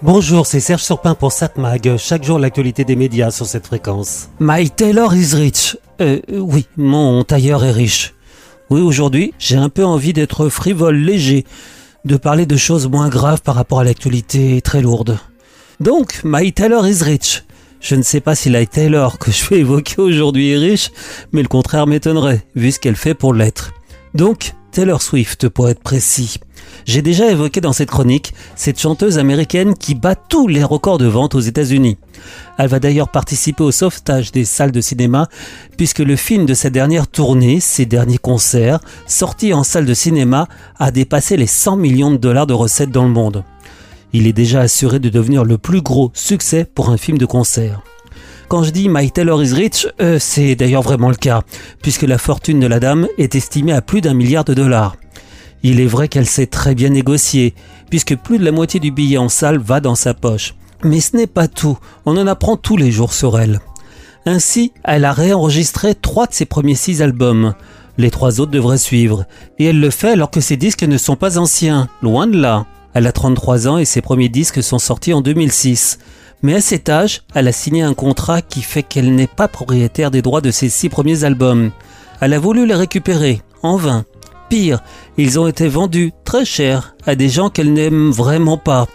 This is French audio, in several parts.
Bonjour, c'est Serge Surpin pour SatMag. Chaque jour, l'actualité des médias sur cette fréquence. My tailor is rich. Euh, oui, mon tailleur est riche. Oui, aujourd'hui, j'ai un peu envie d'être frivole, léger, de parler de choses moins graves par rapport à l'actualité très lourde. Donc, My tailor is rich. Je ne sais pas si la Taylor que je vais évoquer aujourd'hui est riche, mais le contraire m'étonnerait, vu ce qu'elle fait pour l'être. Donc, Taylor Swift, pour être précis. J'ai déjà évoqué dans cette chronique cette chanteuse américaine qui bat tous les records de vente aux États-Unis. Elle va d'ailleurs participer au sauvetage des salles de cinéma puisque le film de sa dernière tournée, ses derniers concerts, sortis en salle de cinéma, a dépassé les 100 millions de dollars de recettes dans le monde. Il est déjà assuré de devenir le plus gros succès pour un film de concert. Quand je dis My Taylor is rich, euh, c'est d'ailleurs vraiment le cas, puisque la fortune de la dame est estimée à plus d'un milliard de dollars. Il est vrai qu'elle sait très bien négocier, puisque plus de la moitié du billet en salle va dans sa poche. Mais ce n'est pas tout, on en apprend tous les jours sur elle. Ainsi, elle a réenregistré trois de ses premiers six albums. Les trois autres devraient suivre. Et elle le fait alors que ses disques ne sont pas anciens, loin de là. Elle a 33 ans et ses premiers disques sont sortis en 2006. Mais à cet âge, elle a signé un contrat qui fait qu'elle n'est pas propriétaire des droits de ses six premiers albums. Elle a voulu les récupérer, en vain. Pire, ils ont été vendus très cher à des gens qu'elle n'aime vraiment pas,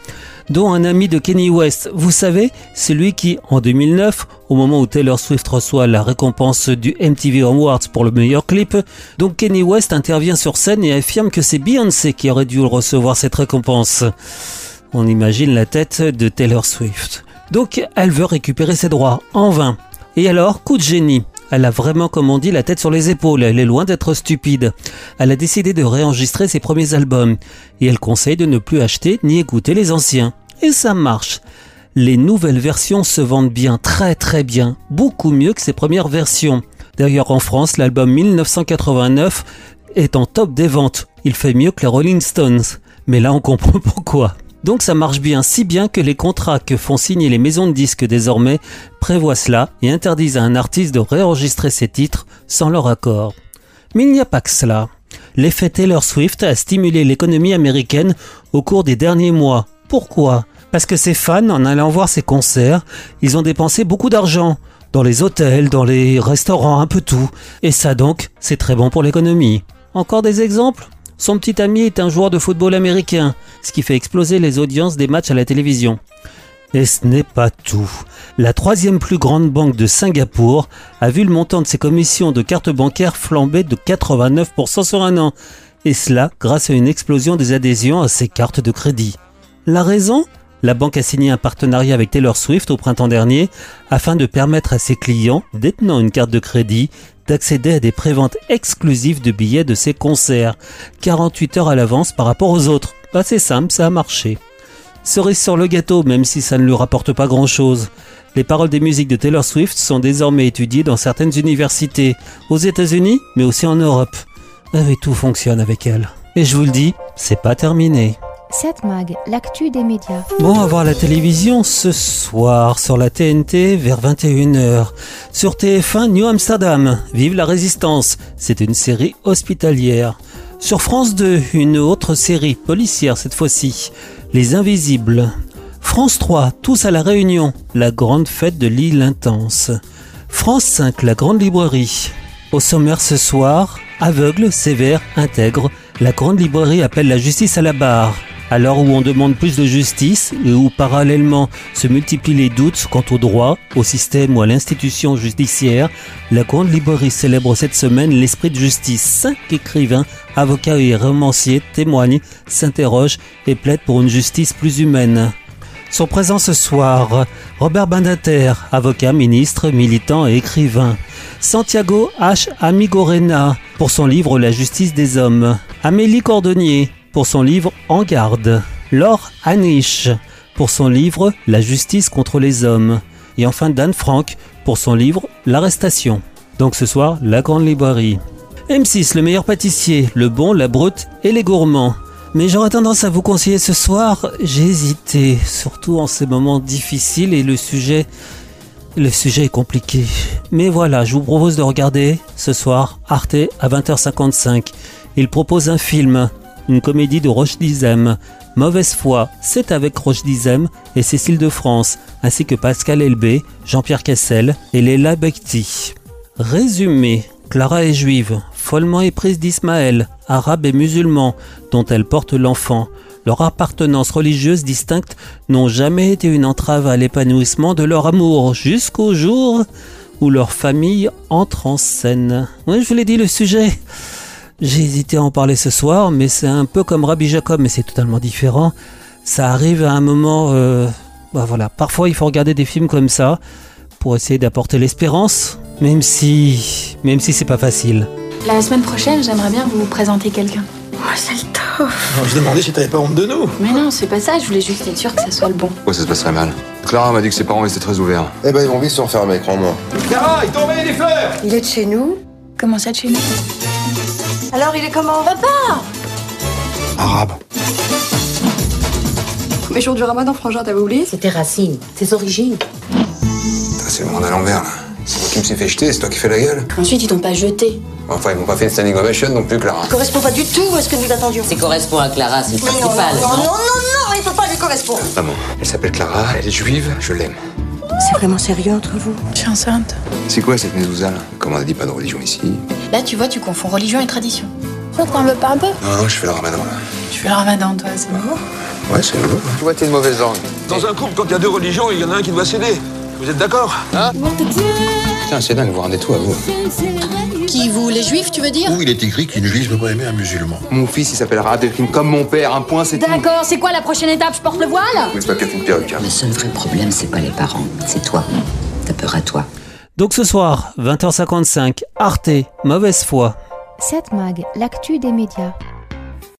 dont un ami de Kenny West. Vous savez, celui qui, en 2009, au moment où Taylor Swift reçoit la récompense du MTV Awards pour le meilleur clip, donc Kenny West intervient sur scène et affirme que c'est Beyoncé qui aurait dû recevoir cette récompense. On imagine la tête de Taylor Swift. Donc elle veut récupérer ses droits, en vain. Et alors, coup de génie. Elle a vraiment, comme on dit, la tête sur les épaules. Elle est loin d'être stupide. Elle a décidé de réenregistrer ses premiers albums. Et elle conseille de ne plus acheter ni écouter les anciens. Et ça marche. Les nouvelles versions se vendent bien, très très bien. Beaucoup mieux que ses premières versions. D'ailleurs, en France, l'album 1989 est en top des ventes. Il fait mieux que les Rolling Stones. Mais là, on comprend pourquoi. Donc ça marche bien, si bien que les contrats que font signer les maisons de disques désormais prévoient cela et interdisent à un artiste de réenregistrer ses titres sans leur accord. Mais il n'y a pas que cela. L'effet Taylor Swift a stimulé l'économie américaine au cours des derniers mois. Pourquoi? Parce que ses fans, en allant voir ses concerts, ils ont dépensé beaucoup d'argent. Dans les hôtels, dans les restaurants, un peu tout. Et ça donc, c'est très bon pour l'économie. Encore des exemples? Son petit ami est un joueur de football américain, ce qui fait exploser les audiences des matchs à la télévision. Et ce n'est pas tout. La troisième plus grande banque de Singapour a vu le montant de ses commissions de cartes bancaires flamber de 89% sur un an. Et cela grâce à une explosion des adhésions à ses cartes de crédit. La raison? La banque a signé un partenariat avec Taylor Swift au printemps dernier afin de permettre à ses clients détenant une carte de crédit d'accéder à des préventes exclusives de billets de ses concerts, 48 heures à l'avance par rapport aux autres. C'est simple, ça a marché. Cerise sur le gâteau, même si ça ne lui rapporte pas grand-chose. Les paroles des musiques de Taylor Swift sont désormais étudiées dans certaines universités, aux États-Unis, mais aussi en Europe. Et tout fonctionne avec elle. Et je vous le dis, c'est pas terminé. 7 Mag, l'actu des médias. Bon, à voir la télévision ce soir sur la TNT vers 21h. Sur TF1 New Amsterdam, Vive la résistance. C'est une série hospitalière. Sur France 2, une autre série policière cette fois-ci, Les Invisibles. France 3, Tous à la Réunion, la grande fête de l'île intense. France 5, la grande librairie. Au sommaire ce soir, aveugle, sévère, intègre, la grande librairie appelle la justice à la barre. À l'heure où on demande plus de justice et où parallèlement se multiplient les doutes quant au droit, au système ou à l'institution judiciaire, la Grande Librairie célèbre cette semaine l'esprit de justice. Cinq écrivains, avocats et romanciers témoignent, s'interrogent et plaident pour une justice plus humaine. Sont présents ce soir Robert Bandater, avocat, ministre, militant et écrivain. Santiago H. Amigorena pour son livre La justice des hommes. Amélie Cordonnier pour son livre En garde, Laure Anish pour son livre La justice contre les hommes, et enfin Dan Frank pour son livre L'arrestation. Donc ce soir, la grande librairie. M6, le meilleur pâtissier, le bon, la brute et les gourmands. Mais j'aurais tendance à vous conseiller ce soir, j'ai hésité, surtout en ces moments difficiles et le sujet le sujet est compliqué. Mais voilà, je vous propose de regarder ce soir Arte à 20h55. Il propose un film, une comédie de Roche Dizem, Mauvaise foi, c'est avec Roche Dizem et Cécile de France, ainsi que Pascal Elbé, Jean-Pierre Kessel et Léla Bekti. Résumé, Clara est juive, follement éprise d'Ismaël, arabe et musulman, dont elle porte l'enfant. Leur appartenance religieuse distincte n'ont jamais été une entrave à l'épanouissement de leur amour jusqu'au jour où leur famille entre en scène. Oui, je vous l'ai dit, le sujet. J'ai hésité à en parler ce soir, mais c'est un peu comme Rabbi Jacob, mais c'est totalement différent. Ça arrive à un moment, euh, bah voilà. Parfois, il faut regarder des films comme ça pour essayer d'apporter l'espérance, même si, même si c'est pas facile. La semaine prochaine, j'aimerais bien vous présenter quelqu'un. Oh, c'est le top. Alors, je demandais si t'avais pas honte de nous. Mais non, c'est pas ça, je voulais juste être sûre que ça soit le bon. Pourquoi ça se passerait mal Clara m'a dit que ses parents étaient très ouverts. Eh ben, ils vont vite se refermer, crois-moi. Clara, t'ont envoyé des fleurs Il est de chez nous Comment ça de chez nous? Alors, il est comment Arabe. Mais jour du ramadan, frangin, t'avais oublié C'est tes racines, tes origines. C'est le monde à l'envers, là. C'est moi qui me suis fait jeter, c'est toi qui fais la gueule. Ensuite, ils t'ont pas jeté. Enfin, ils m'ont pas fait une standing ovation non plus, Clara. Correspond pas du tout à ce que nous attendions. C'est correspond à Clara, c'est le Non, non, non, principal. non, non, non, il peut pas lui correspondre. Maman, elle s'appelle Clara, elle est juive, je l'aime. C'est vraiment sérieux entre vous? Je suis enceinte. C'est quoi cette mezouza, là? Comme on a dit, pas de religion ici? Là, tu vois, tu confonds religion et tradition. Toi, t'en veux pas un peu Non, non, je fais le ramadan, là. Tu fais le ramadan, toi, c'est nouveau. Ouais, c'est nouveau. Tu vois, t'es de mauvaise langue. Dans un couple, quand il y a deux religions, il y en a un qui doit céder. Vous êtes d'accord? Putain, c'est dingue, vous rendez tout à vous. Qui, vous, les juifs, tu veux dire? Où il est écrit qu'une juive ne peut pas aimer un musulman Mon fils, il s'appelle Abdelkrim comme mon père, un point, c'est tout. D'accord, c'est quoi la prochaine étape? Je porte le voile? Oui, c'est pas peut-être une perruque, hein. Le seul vrai problème, c'est pas les parents, c'est toi. T'as peur à toi. Donc ce soir, 20h55, Arte, mauvaise foi. 7 Mag, l'actu des médias.